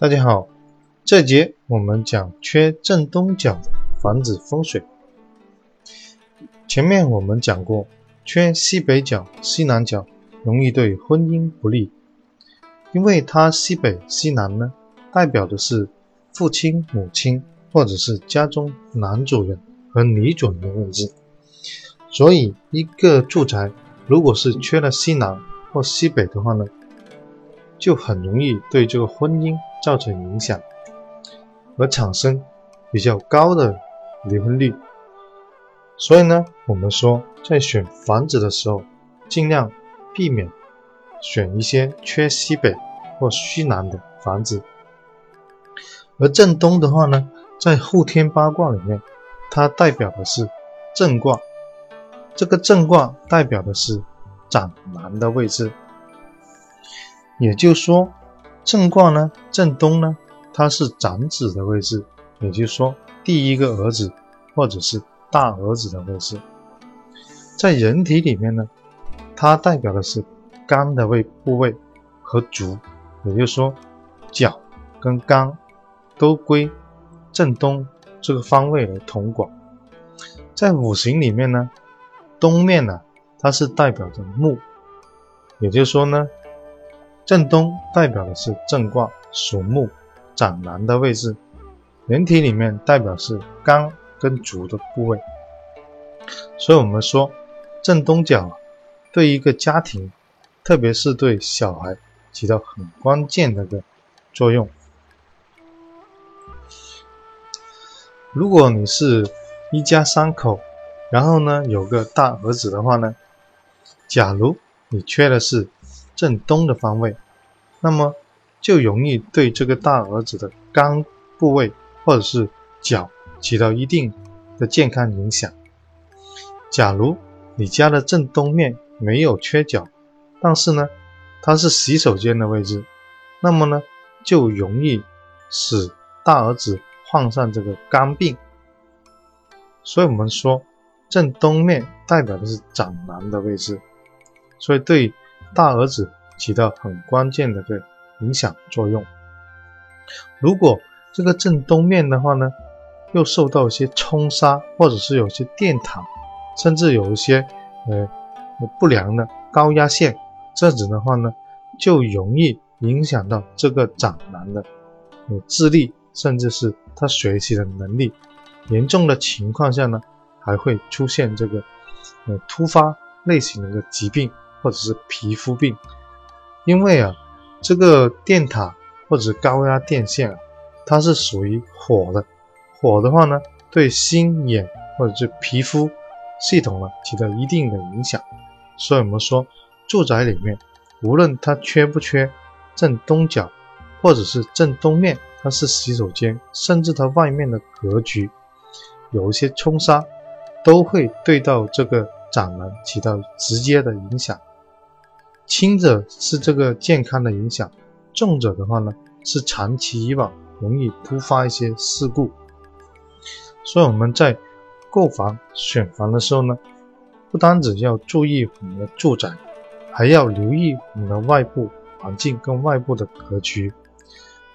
大家好，这节我们讲缺正东角的房子风水。前面我们讲过，缺西北角、西南角容易对婚姻不利，因为它西北、西南呢，代表的是父亲、母亲或者是家中男主人和女主人的位置，所以一个住宅如果是缺了西南或西北的话呢，就很容易对这个婚姻。造成影响，而产生比较高的离婚率。所以呢，我们说在选房子的时候，尽量避免选一些缺西北或西南的房子。而正东的话呢，在后天八卦里面，它代表的是正卦，这个正卦代表的是长男的位置，也就是说。正卦呢，正东呢，它是长子的位置，也就是说第一个儿子或者是大儿子的位置。在人体里面呢，它代表的是肝的位部位和足，也就是说脚跟肝都归正东这个方位来统管。在五行里面呢，东面呢，它是代表着木，也就是说呢。正东代表的是正卦，属木，长男的位置。人体里面代表是肝跟足的部位，所以我们说正东角对一个家庭，特别是对小孩起到很关键的个作用。如果你是一家三口，然后呢有个大儿子的话呢，假如你缺的是。正东的方位，那么就容易对这个大儿子的肝部位或者是脚起到一定的健康影响。假如你家的正东面没有缺角，但是呢，它是洗手间的位置，那么呢，就容易使大儿子患上这个肝病。所以我们说，正东面代表的是长男的位置，所以对。大儿子起到很关键的个影响作用。如果这个正东面的话呢，又受到一些冲杀，或者是有些电塔，甚至有一些呃不良的高压线，这样子的话呢，就容易影响到这个长男的呃智力，甚至是他学习的能力。严重的情况下呢，还会出现这个呃突发类型的一个疾病。或者是皮肤病，因为啊，这个电塔或者高压电线啊，它是属于火的，火的话呢，对心眼或者是皮肤系统呢起到一定的影响。所以我们说，住宅里面无论它缺不缺正东角，或者是正东面，它是洗手间，甚至它外面的格局有一些冲杀，都会对到这个长男起到直接的影响。轻者是这个健康的影响，重者的话呢是长期以往容易突发一些事故。所以我们在购房选房的时候呢，不单只要注意我们的住宅，还要留意我们的外部环境跟外部的格局。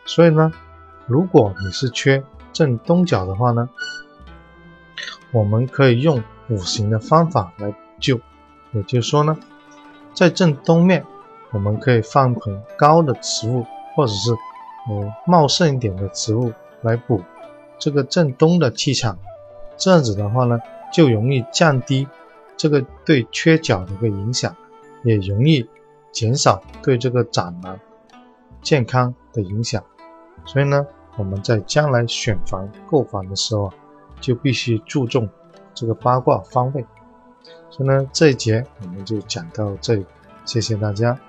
所以呢，如果你是缺正东角的话呢，我们可以用五行的方法来补救，也就是说呢。在正东面，我们可以放盆高的植物，或者是呃茂盛一点的植物来补这个正东的气场。这样子的话呢，就容易降低这个对缺角的一个影响，也容易减少对这个长男健康的影响。所以呢，我们在将来选房购房的时候啊，就必须注重这个八卦方位。所以呢，这一节我们就讲到这里，谢谢大家。